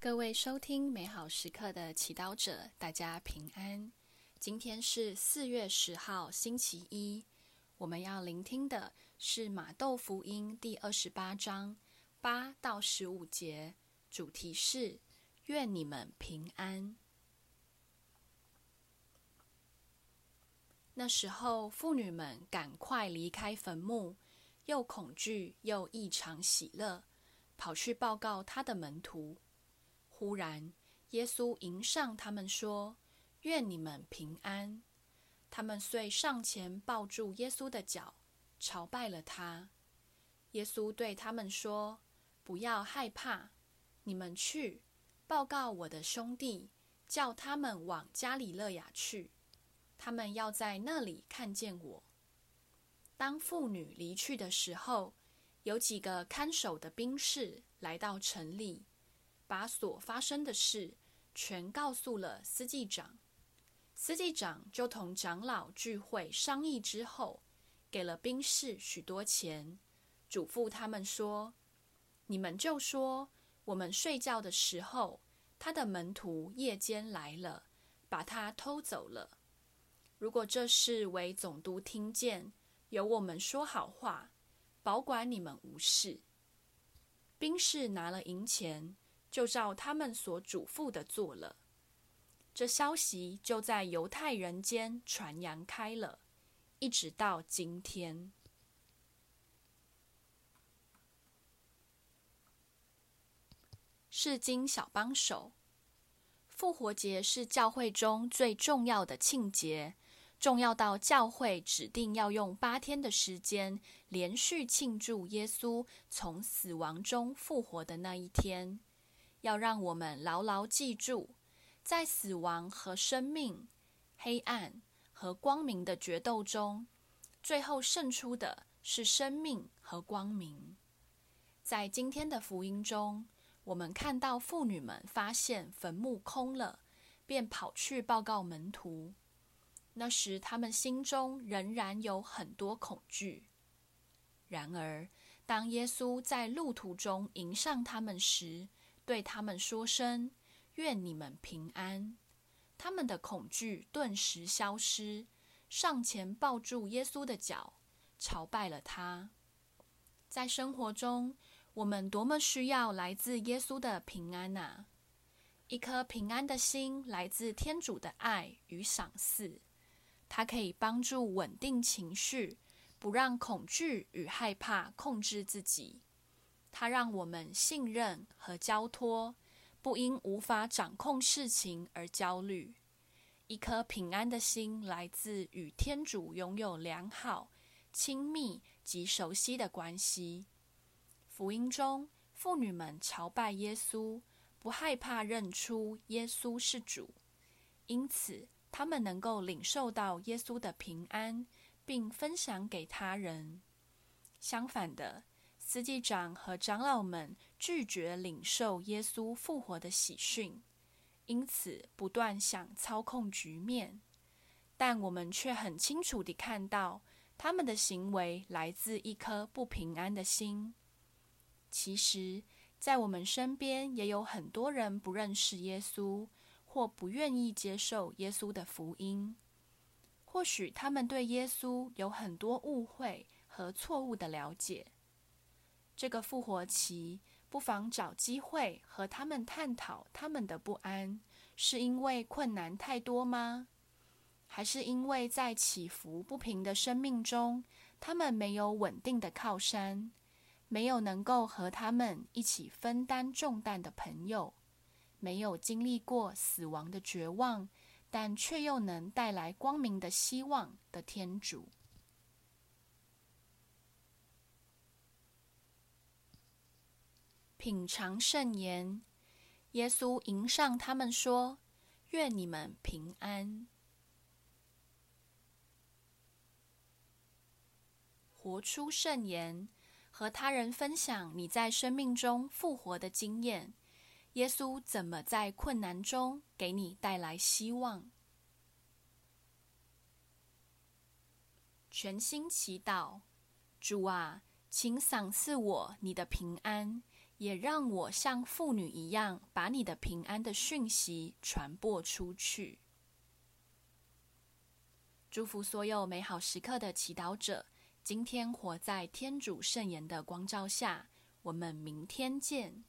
各位收听美好时刻的祈祷者，大家平安。今天是四月十号，星期一。我们要聆听的是马窦福音第二十八章八到十五节，主题是“愿你们平安”。那时候，妇女们赶快离开坟墓，又恐惧又异常喜乐，跑去报告他的门徒。忽然，耶稣迎上他们说：“愿你们平安！”他们遂上前抱住耶稣的脚，朝拜了他。耶稣对他们说：“不要害怕，你们去报告我的兄弟，叫他们往加里勒亚去，他们要在那里看见我。”当妇女离去的时候，有几个看守的兵士来到城里。把所发生的事全告诉了司祭长，司祭长就同长老聚会商议之后，给了兵士许多钱，嘱咐他们说：“你们就说，我们睡觉的时候，他的门徒夜间来了，把他偷走了。如果这事为总督听见，由我们说好话，保管你们无事。”兵士拿了银钱。就照他们所嘱咐的做了，这消息就在犹太人间传扬开了，一直到今天。圣经小帮手，复活节是教会中最重要的庆节，重要到教会指定要用八天的时间，连续庆祝耶稣从死亡中复活的那一天。要让我们牢牢记住，在死亡和生命、黑暗和光明的决斗中，最后胜出的是生命和光明。在今天的福音中，我们看到妇女们发现坟墓空了，便跑去报告门徒。那时，他们心中仍然有很多恐惧。然而，当耶稣在路途中迎上他们时，对他们说声“愿你们平安”，他们的恐惧顿时消失，上前抱住耶稣的脚，朝拜了他。在生活中，我们多么需要来自耶稣的平安啊！一颗平安的心来自天主的爱与赏赐，它可以帮助稳定情绪，不让恐惧与害怕控制自己。它让我们信任和交托，不因无法掌控事情而焦虑。一颗平安的心来自与天主拥有良好、亲密及熟悉的关系。福音中，妇女们朝拜耶稣，不害怕认出耶稣是主，因此她们能够领受到耶稣的平安，并分享给他人。相反的，司祭长和长老们拒绝领受耶稣复活的喜讯，因此不断想操控局面。但我们却很清楚地看到，他们的行为来自一颗不平安的心。其实，在我们身边也有很多人不认识耶稣，或不愿意接受耶稣的福音。或许他们对耶稣有很多误会和错误的了解。这个复活期，不妨找机会和他们探讨他们的不安，是因为困难太多吗？还是因为在起伏不平的生命中，他们没有稳定的靠山，没有能够和他们一起分担重担的朋友，没有经历过死亡的绝望，但却又能带来光明的希望的天主？品尝圣言，耶稣迎上他们说：“愿你们平安。”活出圣言，和他人分享你在生命中复活的经验。耶稣怎么在困难中给你带来希望？全心祈祷，主啊，请赏赐我你的平安。也让我像妇女一样，把你的平安的讯息传播出去。祝福所有美好时刻的祈祷者，今天活在天主圣言的光照下。我们明天见。